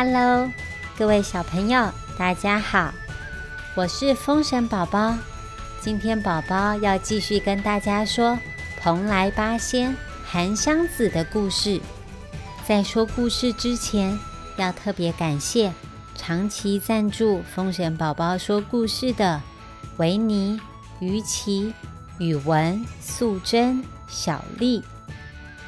Hello，各位小朋友，大家好，我是风神宝宝。今天宝宝要继续跟大家说蓬莱八仙韩湘子的故事。在说故事之前，要特别感谢长期赞助风神宝宝说故事的维尼、于琪、宇文、素贞、小丽，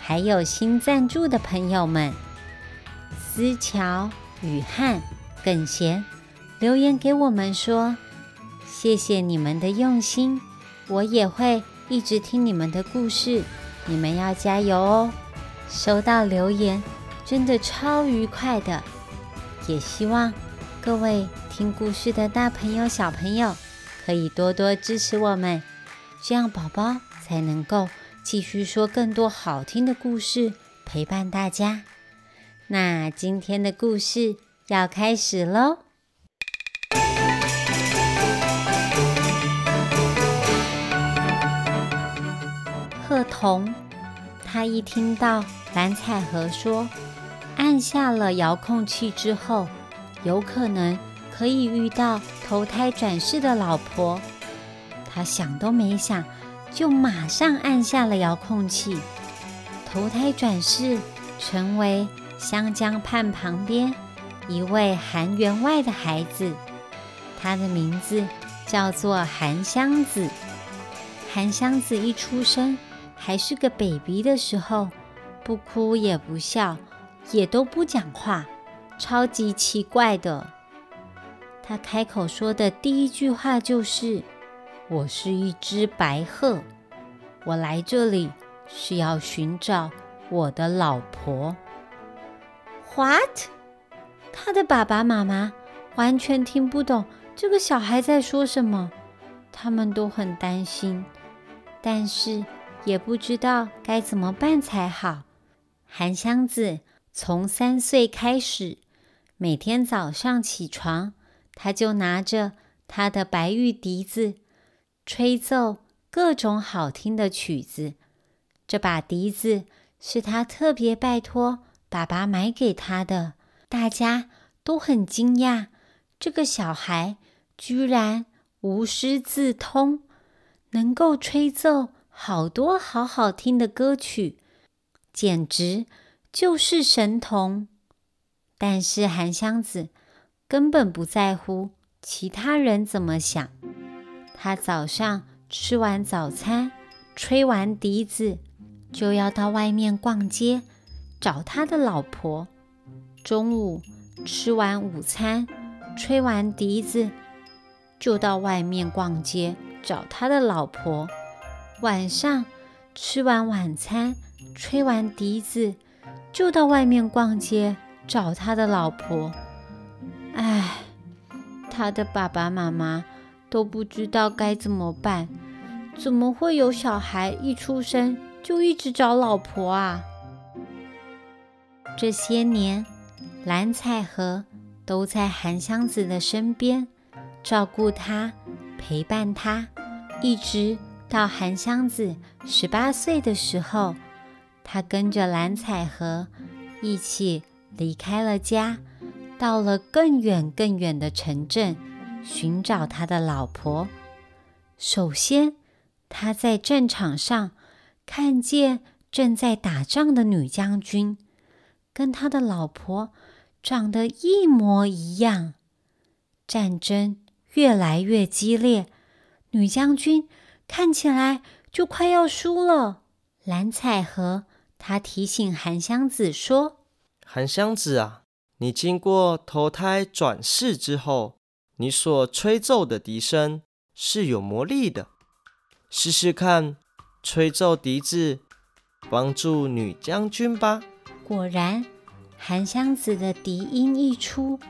还有新赞助的朋友们。思乔、雨汉、耿贤留言给我们说：“谢谢你们的用心，我也会一直听你们的故事，你们要加油哦！”收到留言真的超愉快的，也希望各位听故事的大朋友、小朋友可以多多支持我们，这样宝宝才能够继续说更多好听的故事，陪伴大家。那今天的故事要开始喽。鹤童，他一听到蓝采和说按下了遥控器之后，有可能可以遇到投胎转世的老婆，他想都没想，就马上按下了遥控器，投胎转世成为。湘江畔旁边，一位韩员外的孩子，他的名字叫做韩湘子。韩湘子一出生还是个 baby 的时候，不哭也不笑，也都不讲话，超级奇怪的。他开口说的第一句话就是：“我是一只白鹤，我来这里是要寻找我的老婆。” What？他的爸爸妈妈完全听不懂这个小孩在说什么，他们都很担心，但是也不知道该怎么办才好。韩湘子从三岁开始，每天早上起床，他就拿着他的白玉笛子，吹奏各种好听的曲子。这把笛子是他特别拜托。爸爸买给他的，大家都很惊讶，这个小孩居然无师自通，能够吹奏好多好好听的歌曲，简直就是神童。但是韩湘子根本不在乎其他人怎么想，他早上吃完早餐，吹完笛子，就要到外面逛街。找他的老婆。中午吃完午餐，吹完笛子，就到外面逛街找他的老婆。晚上吃完晚餐，吹完笛子，就到外面逛街找他的老婆。唉，他的爸爸妈妈都不知道该怎么办。怎么会有小孩一出生就一直找老婆啊？这些年，蓝采和都在韩湘子的身边，照顾他，陪伴他，一直到韩湘子十八岁的时候，他跟着蓝采和一起离开了家，到了更远更远的城镇，寻找他的老婆。首先，他在战场上看见正在打仗的女将军。跟他的老婆长得一模一样，战争越来越激烈，女将军看起来就快要输了。蓝采和他提醒韩湘子说：“韩湘子啊，你经过投胎转世之后，你所吹奏的笛声是有魔力的，试试看吹奏笛子，帮助女将军吧。”果然，韩湘子的笛音一出，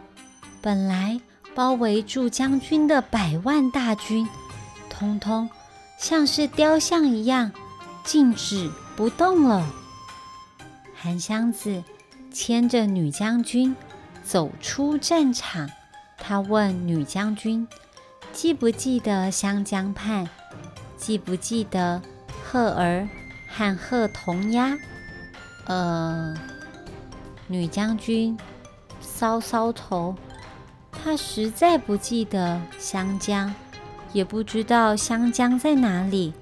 本来包围住将军的百万大军，通通像是雕像一样静止不动了。韩湘子牵着女将军走出战场，他问女将军：“记不记得湘江畔？记不记得鹤儿和鹤童呀？”呃。女将军搔搔头。他实在不记得香江，也不知道香江在哪里，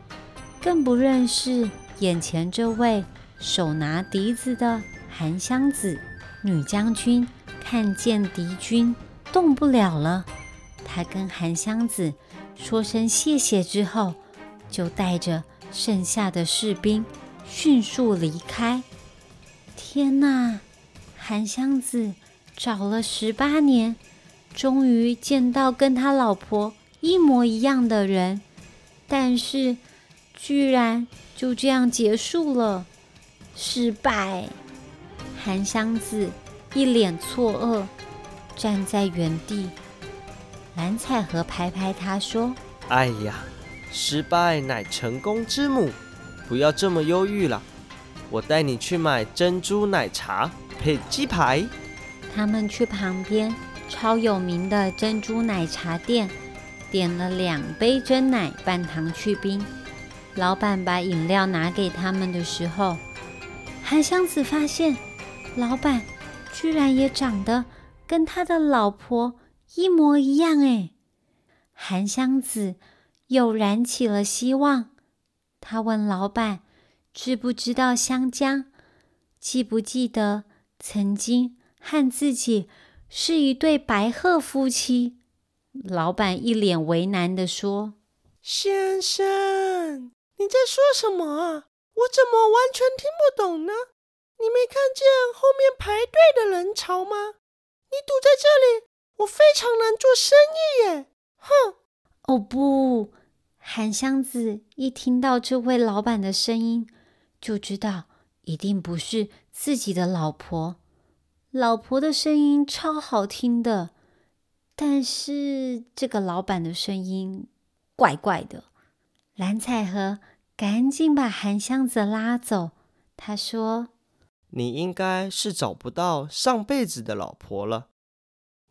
更不认识眼前这位手拿笛子的韩湘子女将军。看见敌军动不了了，她跟韩湘子说声谢谢之后，就带着剩下的士兵迅速离开。天哪！韩湘子找了十八年，终于见到跟他老婆一模一样的人，但是居然就这样结束了，失败。韩湘子一脸错愕，站在原地。蓝采和拍拍他说：“哎呀，失败乃成功之母，不要这么忧郁了。我带你去买珍珠奶茶。”配鸡排，他们去旁边超有名的珍珠奶茶店，点了两杯真奶半糖去冰。老板把饮料拿给他们的时候，韩湘子发现老板居然也长得跟他的老婆一模一样哎！韩湘子又燃起了希望，他问老板知不知道香江，记不记得？曾经和自己是一对白鹤夫妻，老板一脸为难的说：“先生，你在说什么啊？我怎么完全听不懂呢？你没看见后面排队的人潮吗？你堵在这里，我非常难做生意耶！哼！哦不，韩湘子一听到这位老板的声音，就知道一定不是。”自己的老婆，老婆的声音超好听的，但是这个老板的声音怪怪的。蓝采和赶紧把韩湘子拉走，他说：“你应该是找不到上辈子的老婆了，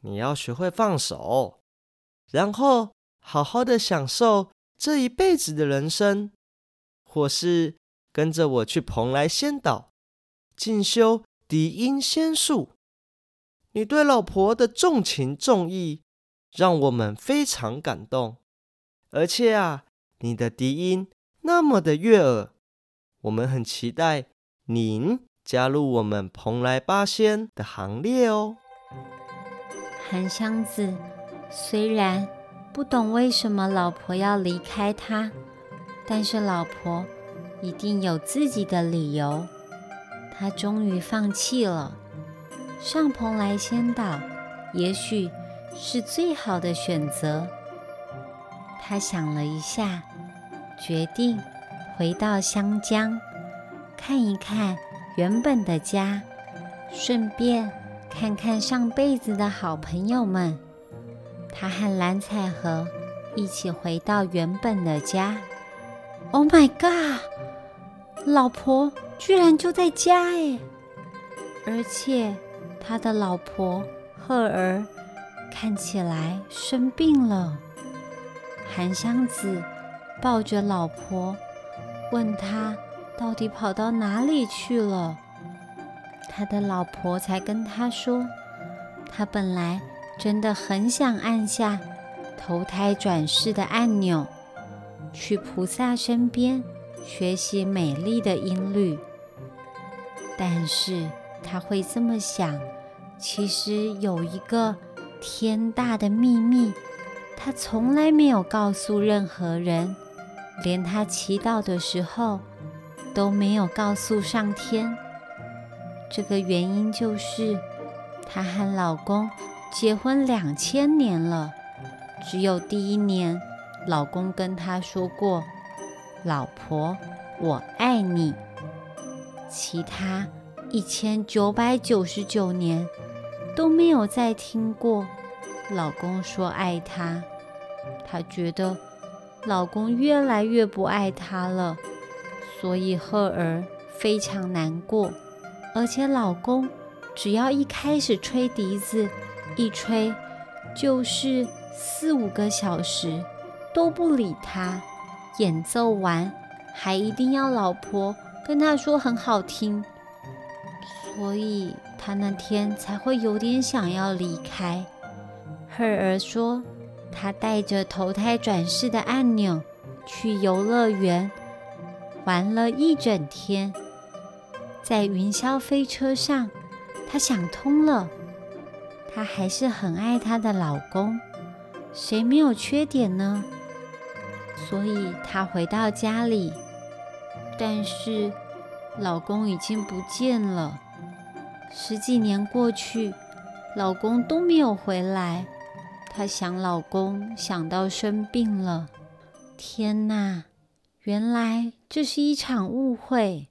你要学会放手，然后好好的享受这一辈子的人生，或是跟着我去蓬莱仙岛。”进修笛音仙术，你对老婆的重情重义让我们非常感动。而且啊，你的笛音那么的悦耳，我们很期待您加入我们蓬莱八仙的行列哦。韩湘子虽然不懂为什么老婆要离开他，但是老婆一定有自己的理由。他终于放弃了上蓬莱仙岛，也许是最好的选择。他想了一下，决定回到湘江，看一看原本的家，顺便看看上辈子的好朋友们。他和蓝采和一起回到原本的家。Oh my god！老婆。居然就在家哎！而且他的老婆赫儿看起来生病了。韩湘子抱着老婆，问他到底跑到哪里去了。他的老婆才跟他说，他本来真的很想按下投胎转世的按钮，去菩萨身边学习美丽的音律。但是他会这么想，其实有一个天大的秘密，他从来没有告诉任何人，连他祈祷的时候都没有告诉上天。这个原因就是，她和老公结婚两千年了，只有第一年，老公跟她说过：“老婆，我爱你。”其他一千九百九十九年都没有再听过老公说爱她，她觉得老公越来越不爱她了，所以赫儿非常难过。而且老公只要一开始吹笛子，一吹就是四五个小时都不理她，演奏完还一定要老婆。跟他说很好听，所以他那天才会有点想要离开。赫儿说，他带着投胎转世的按钮去游乐园玩了一整天，在云霄飞车上，他想通了，她还是很爱她的老公，谁没有缺点呢？所以她回到家里，但是老公已经不见了。十几年过去，老公都没有回来。她想老公想到生病了。天哪，原来这是一场误会。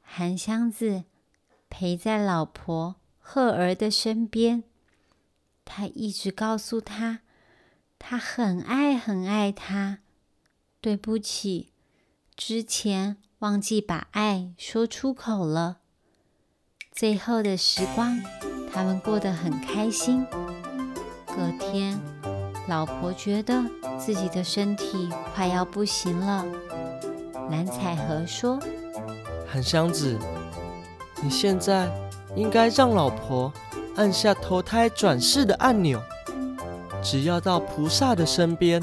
韩湘子陪在老婆赫儿的身边，他一直告诉她，他很爱很爱她。对不起，之前忘记把爱说出口了。最后的时光，他们过得很开心。隔天，老婆觉得自己的身体快要不行了。蓝采和说：“韩湘子，你现在应该让老婆按下投胎转世的按钮，只要到菩萨的身边，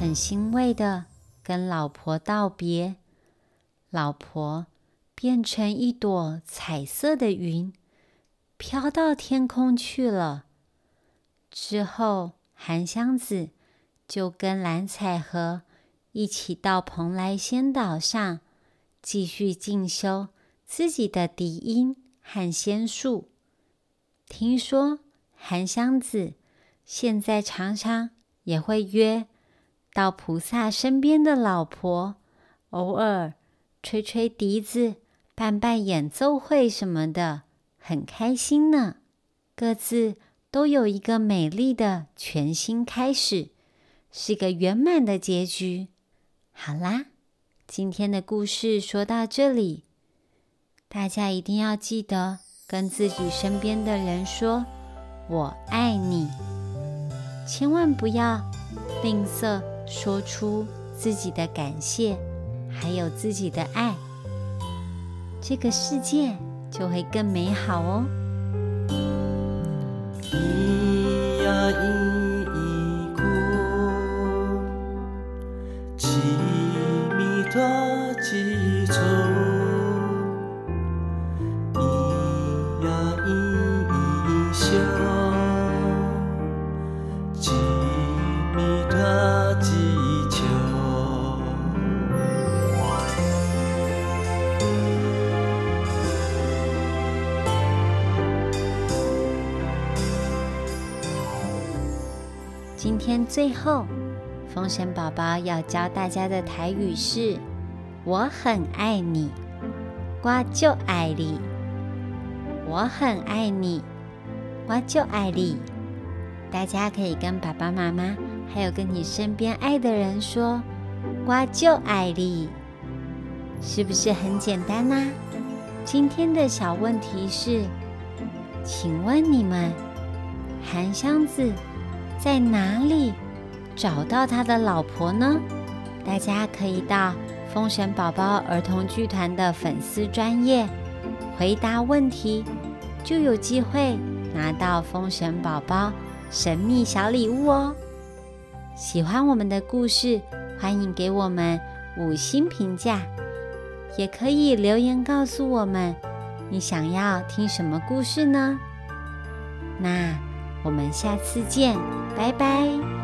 很欣慰的跟老婆道别，老婆变成一朵彩色的云，飘到天空去了。之后，韩湘子就跟蓝采和一起到蓬莱仙岛上，继续进修自己的笛音和仙术。听说韩湘子现在常常。也会约到菩萨身边的老婆，偶尔吹吹笛子、办办演奏会什么的，很开心呢。各自都有一个美丽的全新开始，是个圆满的结局。好啦，今天的故事说到这里，大家一定要记得跟自己身边的人说“我爱你”。千万不要吝啬说出自己的感谢，还有自己的爱，这个世界就会更美好哦。一呀一一笑天最后，风神宝宝要教大家的台语是“我很爱你”，我就爱你。我很爱你，我就爱你。大家可以跟爸爸妈妈，还有跟你身边爱的人说“我就爱你”，是不是很简单呢？今天的小问题是，请问你们，韩湘子。在哪里找到他的老婆呢？大家可以到风神宝宝儿童剧团的粉丝专业回答问题，就有机会拿到风神宝宝神秘小礼物哦！喜欢我们的故事，欢迎给我们五星评价，也可以留言告诉我们你想要听什么故事呢？那。我们下次见，拜拜。